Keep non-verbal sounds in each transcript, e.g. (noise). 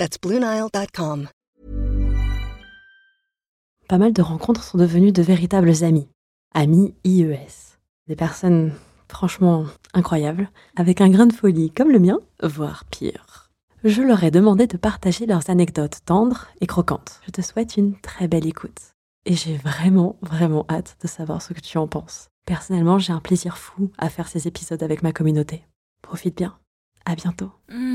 That's BlueNile.com. Pas mal de rencontres sont devenues de véritables amis. Amis IES. Des personnes franchement incroyables, avec un grain de folie comme le mien, voire pire. Je leur ai demandé de partager leurs anecdotes tendres et croquantes. Je te souhaite une très belle écoute. Et j'ai vraiment, vraiment hâte de savoir ce que tu en penses. Personnellement, j'ai un plaisir fou à faire ces épisodes avec ma communauté. Profite bien. À bientôt. Oui,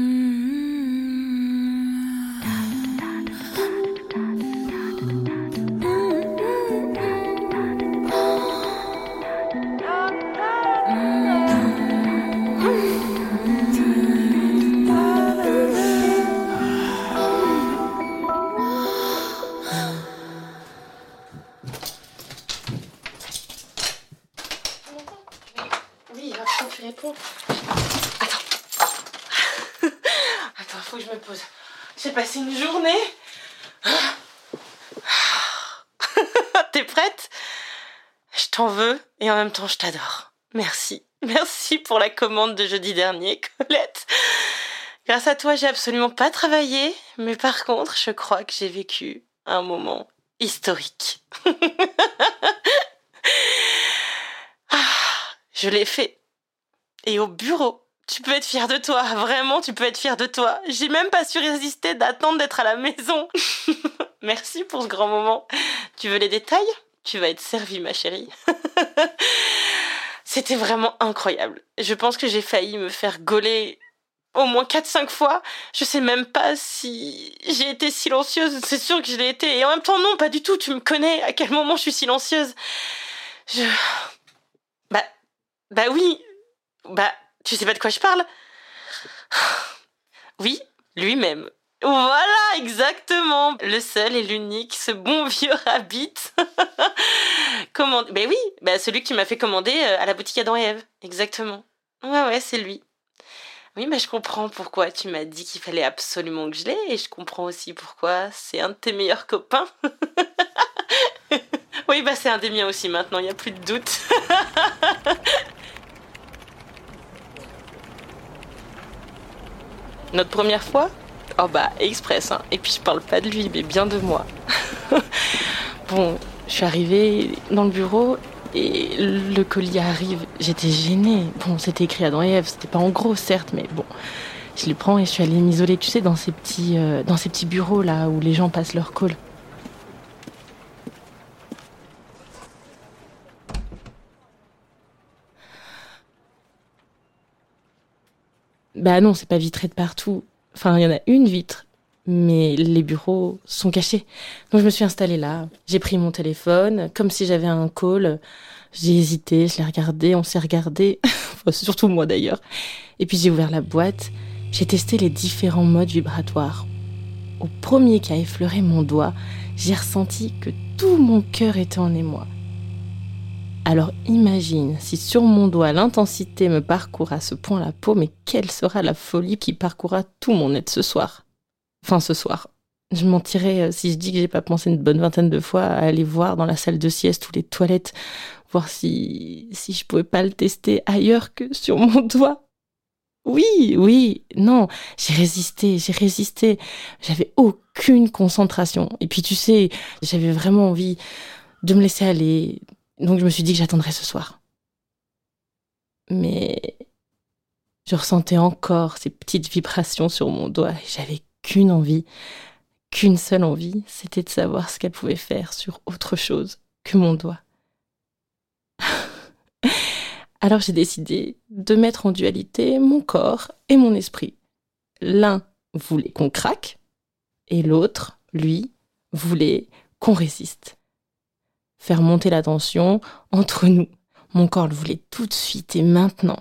je me pose. J'ai passé une journée. (laughs) T'es prête? Je t'en veux et en même temps je t'adore. Merci. Merci pour la commande de jeudi dernier, (laughs) Colette. Grâce à toi, j'ai absolument pas travaillé, mais par contre, je crois que j'ai vécu un moment historique. (laughs) Ah, je l'ai fait. Et au bureau. Tu peux être fier de toi, vraiment, tu peux être fier de toi. J'ai même pas su résister d'attendre d'être à la maison. (laughs) Merci pour ce grand moment. Tu veux les détails? Tu vas être servie, ma chérie. (laughs) C'était vraiment incroyable. Je pense que j'ai failli me faire gauler au moins 4-5 fois. Je sais même pas si j'ai été silencieuse. C'est sûr que je l'ai été. Et en même temps, non, pas du tout. Tu me connais. À quel moment je suis silencieuse? Je. Bah. Bah oui. Bah, tu sais pas de quoi je parle? Oui, lui-même. Voilà, exactement. Le seul et l'unique, ce bon vieux rabbit. (laughs) Comment Ben oui, bah celui qui m'a fait commander euh, à la boutique Adam et Ève. Exactement. Ouais, ouais, c'est lui. Oui, mais je comprends pourquoi tu m'as dit qu'il fallait absolument que je l'aie et je comprends aussi pourquoi c'est un de tes meilleurs copains. (laughs) oui, bah c'est un des miens aussi maintenant, il n'y a plus de doute. (laughs) Notre première fois Oh bah, express, hein. Et puis je parle pas de lui, mais bien de moi. (laughs) bon, je suis arrivée dans le bureau et le colis arrive. J'étais gênée. Bon, c'était écrit Adam et Ève, c'était pas en gros, certes, mais bon. Je le prends et je suis allée m'isoler, tu sais, dans ces petits, euh, dans ces petits bureaux là où les gens passent leur call. Bah non, c'est pas vitré de partout. Enfin, il y en a une vitre, mais les bureaux sont cachés. Donc je me suis installée là. J'ai pris mon téléphone, comme si j'avais un call. J'ai hésité, je l'ai regardé, on s'est regardé. (laughs) surtout moi d'ailleurs. Et puis j'ai ouvert la boîte. J'ai testé les différents modes vibratoires. Au premier qui a effleuré mon doigt, j'ai ressenti que tout mon cœur était en émoi. Alors imagine si sur mon doigt l'intensité me parcourt à ce point la peau, mais quelle sera la folie qui parcourra tout mon être ce soir? Enfin ce soir. Je mentirais euh, si je dis que j'ai pas pensé une bonne vingtaine de fois à aller voir dans la salle de sieste ou les toilettes, voir si, si je pouvais pas le tester ailleurs que sur mon (laughs) doigt. Oui, oui, non, j'ai résisté, j'ai résisté. J'avais aucune concentration. Et puis tu sais, j'avais vraiment envie de me laisser aller, donc je me suis dit que j'attendrais ce soir. Mais je ressentais encore ces petites vibrations sur mon doigt et j'avais qu'une envie, qu'une seule envie, c'était de savoir ce qu'elle pouvait faire sur autre chose que mon doigt. (laughs) Alors j'ai décidé de mettre en dualité mon corps et mon esprit. L'un voulait qu'on craque et l'autre, lui, voulait qu'on résiste faire monter la tension entre (laughs) nous. Mon corps le voulait tout de suite et maintenant.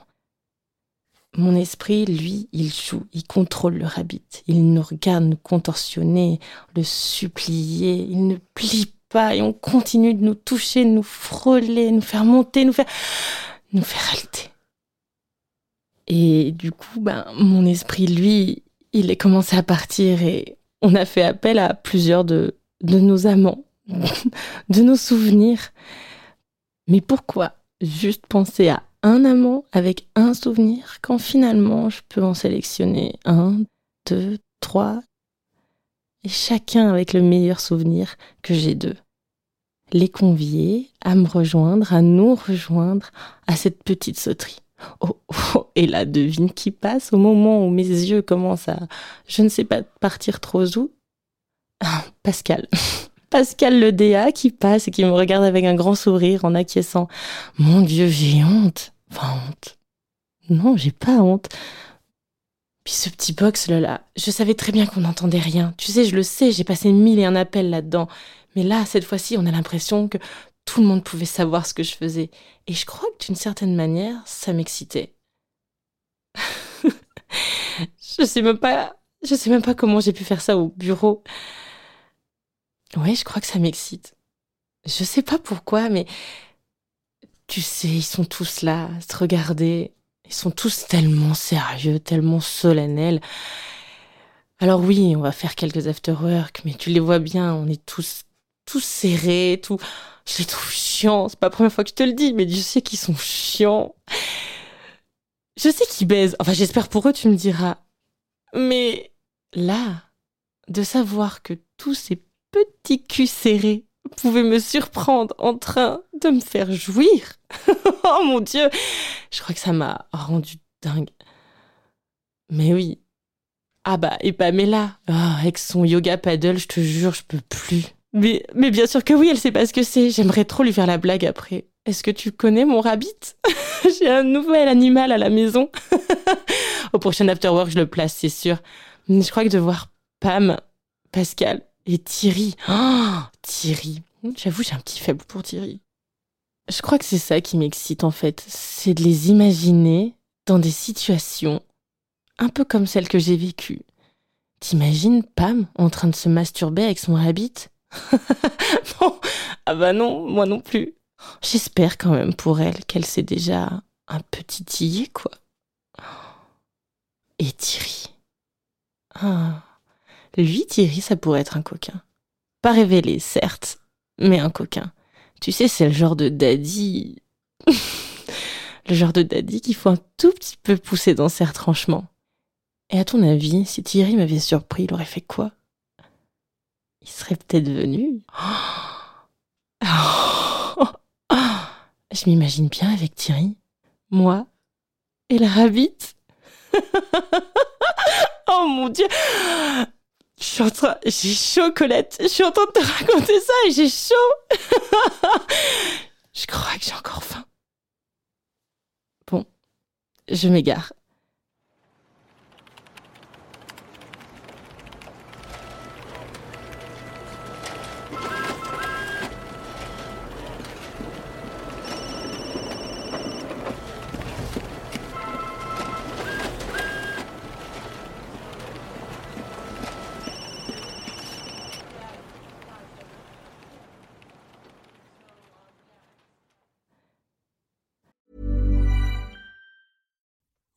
Mon esprit, lui, il joue, il contrôle le rabbit. Il nous regarde nous contorsionner, le supplier. Il ne plie pas et on continue de nous toucher, de nous frôler, nous faire monter, nous faire, nous faire halter. Et du coup, ben, mon esprit, lui, il est commencé à partir et on a fait appel à plusieurs de, de nos amants, (laughs) de nos souvenirs. Mais pourquoi juste penser à un amant avec un souvenir quand finalement je peux en sélectionner un, deux, trois, et chacun avec le meilleur souvenir que j'ai d'eux. Les convier à me rejoindre, à nous rejoindre à cette petite sauterie. Oh, oh, et la devine qui passe au moment où mes yeux commencent à, je ne sais pas, partir trop où. Ah, Pascal. (laughs) Pascal le DA qui passe et qui me regarde avec un grand sourire en acquiesçant. Mon Dieu, j'ai honte. Enfin, honte. Non, j'ai pas honte. Puis ce petit box là, là, je savais très bien qu'on n'entendait rien. Tu sais, je le sais, j'ai passé mille et un appels là-dedans. Mais là, cette fois-ci, on a l'impression que tout le monde pouvait savoir ce que je faisais. Et je crois que d'une certaine manière, ça m'excitait. (laughs) je sais même pas, je sais même pas comment j'ai pu faire ça au bureau. Ouais, je crois que ça m'excite. Je sais pas pourquoi, mais tu sais, ils sont tous là, à se regarder. Ils sont tous tellement sérieux, tellement solennels. Alors oui, on va faire quelques after-work, mais tu les vois bien, on est tous, tous serrés, tout. Je les trouve chiants. C'est pas la première fois que je te le dis, mais je sais qu'ils sont chiants. Je sais qu'ils baisent. Enfin, j'espère pour eux, tu me diras. Mais là, de savoir que tous ces petits culs serrés pouvait me surprendre en train de me faire jouir. (laughs) oh mon Dieu, je crois que ça m'a rendu dingue. Mais oui. Ah bah, et Pamela, oh, avec son yoga paddle, je te jure, je peux plus. Mais, mais bien sûr que oui, elle sait pas ce que c'est. J'aimerais trop lui faire la blague après. Est-ce que tu connais mon rabbit? (laughs) J'ai un nouvel animal à la maison. (laughs) Au prochain afterwork, je le place, c'est sûr. Je crois que de voir Pam, Pascal, et Thierry. Oh, Thierry. J'avoue, j'ai un petit faible pour Thierry. Je crois que c'est ça qui m'excite en fait. C'est de les imaginer dans des situations un peu comme celles que j'ai vécues. T'imagines Pam en train de se masturber avec son habit Non (laughs) Ah bah non, moi non plus. J'espère quand même pour elle qu'elle s'est déjà un petit tillé, quoi. Et Thierry. Ah. Lui, Thierry, ça pourrait être un coquin. Pas révélé, certes, mais un coquin. Tu sais, c'est le genre de daddy. (laughs) le genre de daddy qu'il faut un tout petit peu pousser dans ses retranchements. Et à ton avis, si Thierry m'avait surpris, il aurait fait quoi? Il serait peut-être venu. (gasps) Je m'imagine bien avec Thierry, moi et la rabbit. (laughs) oh mon dieu suis en train, j'ai chaud, Colette. Je suis en train de te raconter ça et j'ai chaud. (laughs) je crois que j'ai encore faim. Bon, je m'égare.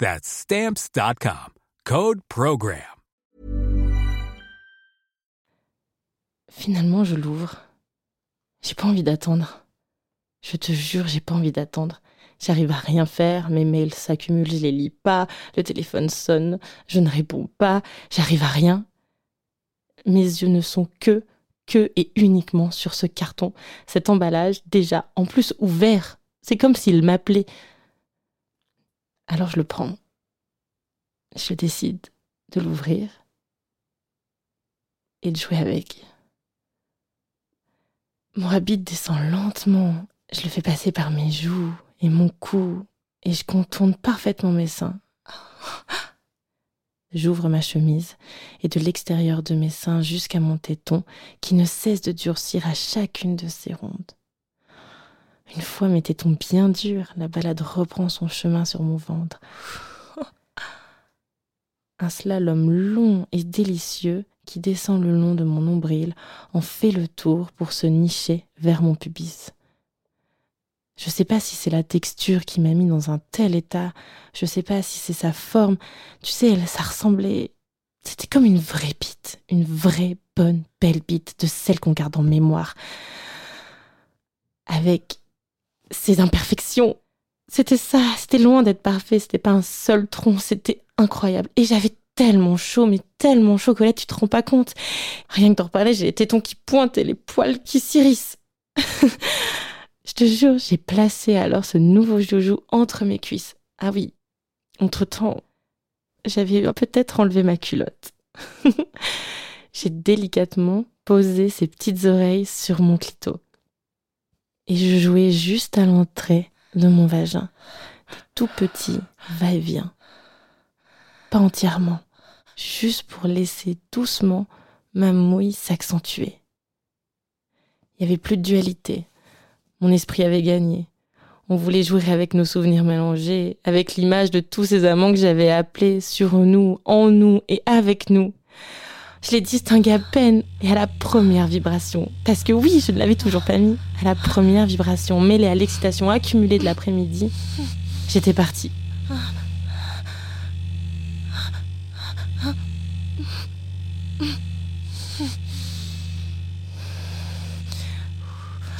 That's stamps.com. Code Program. Finalement, je l'ouvre. J'ai pas envie d'attendre. Je te jure, j'ai pas envie d'attendre. J'arrive à rien faire, mes mails s'accumulent, je les lis pas, le téléphone sonne, je ne réponds pas, j'arrive à rien. Mes yeux ne sont que, que et uniquement sur ce carton, cet emballage déjà en plus ouvert. C'est comme s'il m'appelait. Alors je le prends. Je décide de l'ouvrir et de jouer avec. Mon habit descend lentement. Je le fais passer par mes joues et mon cou, et je contourne parfaitement mes seins. (laughs) J'ouvre ma chemise, et de l'extérieur de mes seins jusqu'à mon téton, qui ne cesse de durcir à chacune de ses rondes. Une fois tétons bien durs, la balade reprend son chemin sur mon ventre. Un slalom long et délicieux qui descend le long de mon nombril en fait le tour pour se nicher vers mon pubis. Je ne sais pas si c'est la texture qui m'a mis dans un tel état, je ne sais pas si c'est sa forme. Tu sais, ça ressemblait. C'était comme une vraie bite, une vraie bonne belle bite de celle qu'on garde en mémoire. Avec ses imperfections. C'était ça, c'était loin d'être parfait, c'était pas un seul tronc, c'était incroyable. Et j'avais tellement chaud, mais tellement chaud, Colette, tu te rends pas compte. Rien que t'en reparler, j'ai les tétons qui pointent et les poils qui s'irissent. (laughs) Je te jure, j'ai placé alors ce nouveau joujou entre mes cuisses. Ah oui, entre-temps, j'avais peut-être enlevé ma culotte. (laughs) j'ai délicatement posé ses petites oreilles sur mon clito. Et je jouais juste à l'entrée de mon vagin. Tout petit va-et-vient. Pas entièrement juste pour laisser doucement ma mouille s'accentuer. Il n'y avait plus de dualité. Mon esprit avait gagné. On voulait jouer avec nos souvenirs mélangés, avec l'image de tous ces amants que j'avais appelés sur nous, en nous et avec nous. Je les distinguais à peine et à la première vibration. Parce que oui, je ne l'avais toujours pas mis. À la première vibration, mêlée à l'excitation accumulée de l'après-midi, j'étais partie.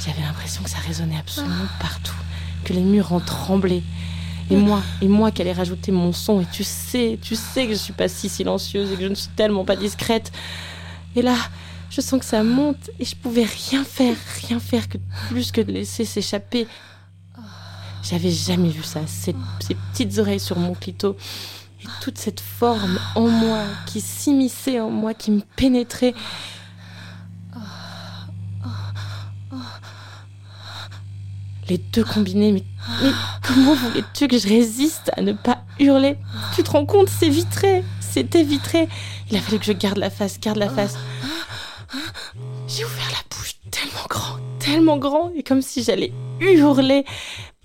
J'avais l'impression que ça résonnait absolument partout, que les murs en tremblaient. Et moi, et moi qui allais rajouter mon son, et tu sais, tu sais que je suis pas si silencieuse et que je ne suis tellement pas discrète. Et là, je sens que ça monte et je pouvais rien faire, rien faire que plus que de laisser s'échapper. J'avais jamais vu ça, ces, petites oreilles sur mon clito et toute cette forme en moi qui s'immisçait en moi, qui me pénétrait. Les deux combinés, mais, comment voulais-tu que je résiste à ne pas hurler? Tu te rends compte, c'est vitré, c'était vitré. Il a fallu que je garde la face, garde la face. J'ai ouvert la bouche tellement grand, tellement grand, et comme si j'allais hurler.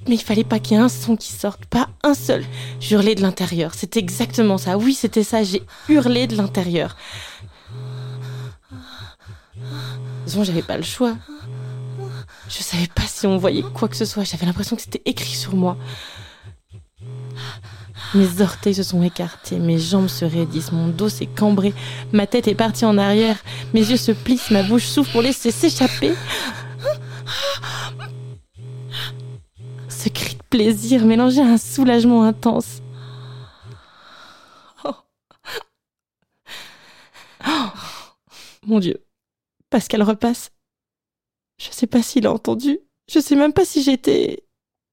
Mais il fallait pas qu'il y ait un son qui sorte, pas un seul. J'hurlais de l'intérieur, c'était exactement ça. Oui, c'était ça, j'ai hurlé de l'intérieur. Disons, j'avais pas le choix. Je savais pas si on voyait quoi que ce soit, j'avais l'impression que c'était écrit sur moi. Mes orteils se sont écartés, mes jambes se raidissent, mon dos s'est cambré, ma tête est partie en arrière, mes yeux se plissent, ma bouche souffle pour laisser s'échapper. Plaisir mélangé à un soulagement intense. Oh. Oh. Mon Dieu. Pascal repasse. Je sais pas s'il a entendu. Je sais même pas si j'étais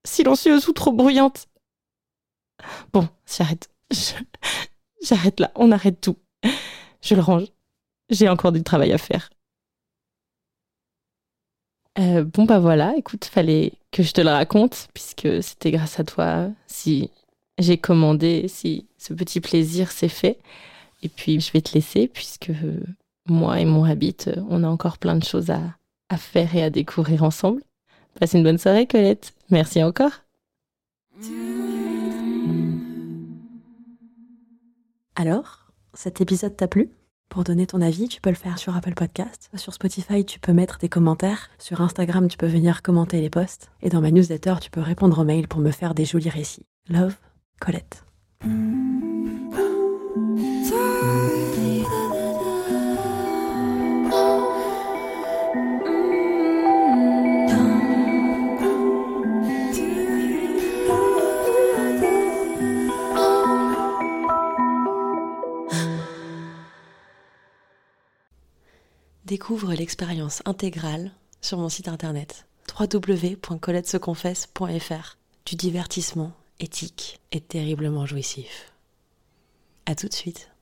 silencieuse ou trop bruyante. Bon, j'arrête. J'arrête là. On arrête tout. Je le range. J'ai encore du travail à faire. Euh, bon bah voilà, écoute, fallait que je te le raconte puisque c'était grâce à toi si j'ai commandé, si ce petit plaisir s'est fait. Et puis je vais te laisser puisque moi et mon habit, on a encore plein de choses à, à faire et à découvrir ensemble. Passe une bonne soirée Colette. Merci encore. Alors, cet épisode t'a plu? Pour donner ton avis, tu peux le faire sur Apple Podcast. Sur Spotify, tu peux mettre des commentaires. Sur Instagram, tu peux venir commenter les posts. Et dans ma newsletter, tu peux répondre aux mails pour me faire des jolis récits. Love, Colette. L'expérience intégrale sur mon site internet www.coletteseconfesse.fr du divertissement éthique et terriblement jouissif. À tout de suite.